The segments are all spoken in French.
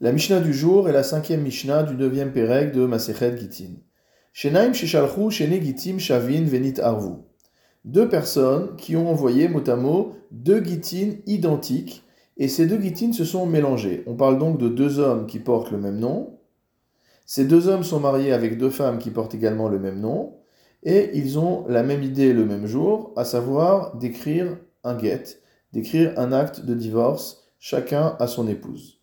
La Mishnah du jour est la cinquième Mishnah du neuvième Pérec de Masechet Gitin. Shenaim Sheshalchu Shene Gitim Shavin Venit Arvu. Deux personnes qui ont envoyé mot à deux Gitin identiques et ces deux Gitin se sont mélangés. On parle donc de deux hommes qui portent le même nom. Ces deux hommes sont mariés avec deux femmes qui portent également le même nom et ils ont la même idée le même jour, à savoir d'écrire un get, d'écrire un acte de divorce, chacun à son épouse.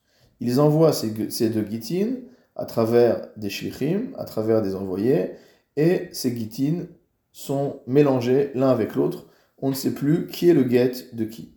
Ils envoient ces, deux guitines à travers des shlichim, à travers des envoyés, et ces guitines sont mélangés l'un avec l'autre. On ne sait plus qui est le get de qui.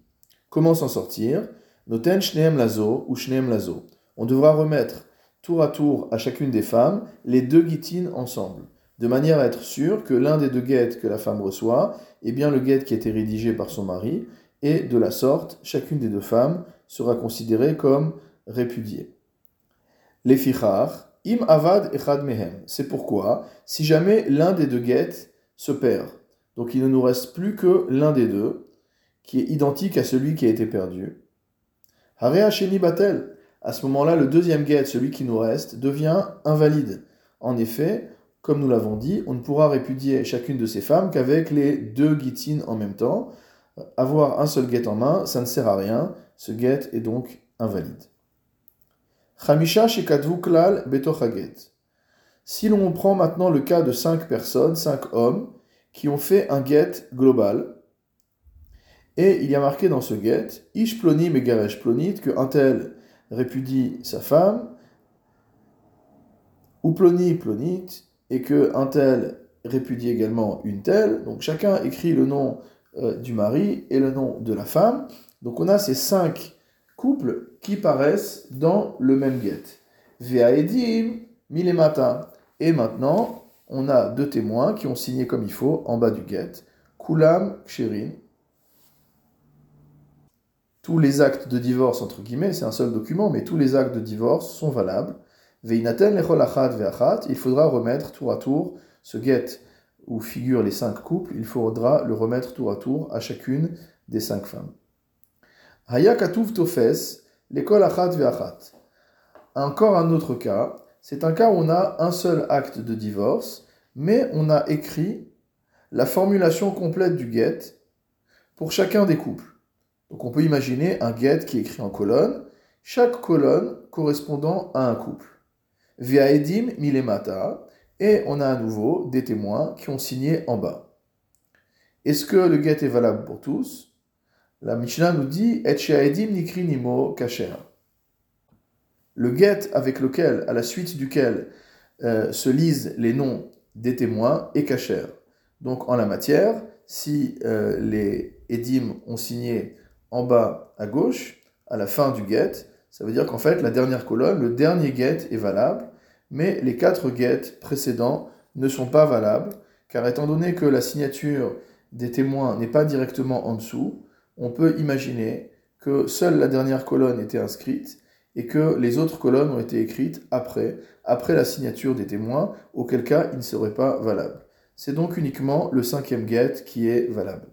Comment s'en sortir? Noten shneem lazo ou shneem lazo. On devra remettre tour à tour à chacune des femmes les deux guitines ensemble, de manière à être sûr que l'un des deux guettes que la femme reçoit est bien le guet qui a été rédigé par son mari, et de la sorte, chacune des deux femmes sera considérée comme répudié. Les fichar, im avad echad mehem. C'est pourquoi, si jamais l'un des deux guettes se perd, donc il ne nous reste plus que l'un des deux, qui est identique à celui qui a été perdu. Hare sheni batel. À ce moment-là, le deuxième guet, celui qui nous reste, devient invalide. En effet, comme nous l'avons dit, on ne pourra répudier chacune de ces femmes qu'avec les deux guitines en même temps. Avoir un seul guet en main, ça ne sert à rien. Ce guet est donc invalide. Si l'on prend maintenant le cas de cinq personnes, cinq hommes, qui ont fait un get global, et il y a marqué dans ce get, Ish ploni megaresh plonit, que un tel répudie sa femme, ou ploni plonit, et que un tel répudie également une telle. Donc chacun écrit le nom euh, du mari et le nom de la femme. Donc on a ces cinq couples qui paraissent dans le même get. Ve'aedim milemata. Et maintenant, on a deux témoins qui ont signé comme il faut en bas du get. Kulam ksherin. Tous les actes de divorce, entre guillemets, c'est un seul document, mais tous les actes de divorce sont valables. Ve'inaten lechol ve'achat. Il faudra remettre tour à tour ce get où figurent les cinq couples, il faudra le remettre tour à tour à chacune des cinq femmes. Hayakatuv tofes, l'école achat ve'achat. Encore un autre cas, c'est un cas où on a un seul acte de divorce, mais on a écrit la formulation complète du get pour chacun des couples. Donc on peut imaginer un get qui est écrit en colonne, chaque colonne correspondant à un couple. Via Edim Milemata, et on a à nouveau des témoins qui ont signé en bas. Est-ce que le get est valable pour tous? La Mishnah nous dit Et nikri nimo kacher. Le get avec lequel, à la suite duquel euh, se lisent les noms des témoins est kacher. Donc en la matière, si euh, les edim ont signé en bas à gauche, à la fin du get, ça veut dire qu'en fait la dernière colonne, le dernier get est valable, mais les quatre get précédents ne sont pas valables, car étant donné que la signature des témoins n'est pas directement en dessous, on peut imaginer que seule la dernière colonne était inscrite et que les autres colonnes ont été écrites après, après la signature des témoins, auquel cas il ne serait pas valable. C'est donc uniquement le cinquième get qui est valable.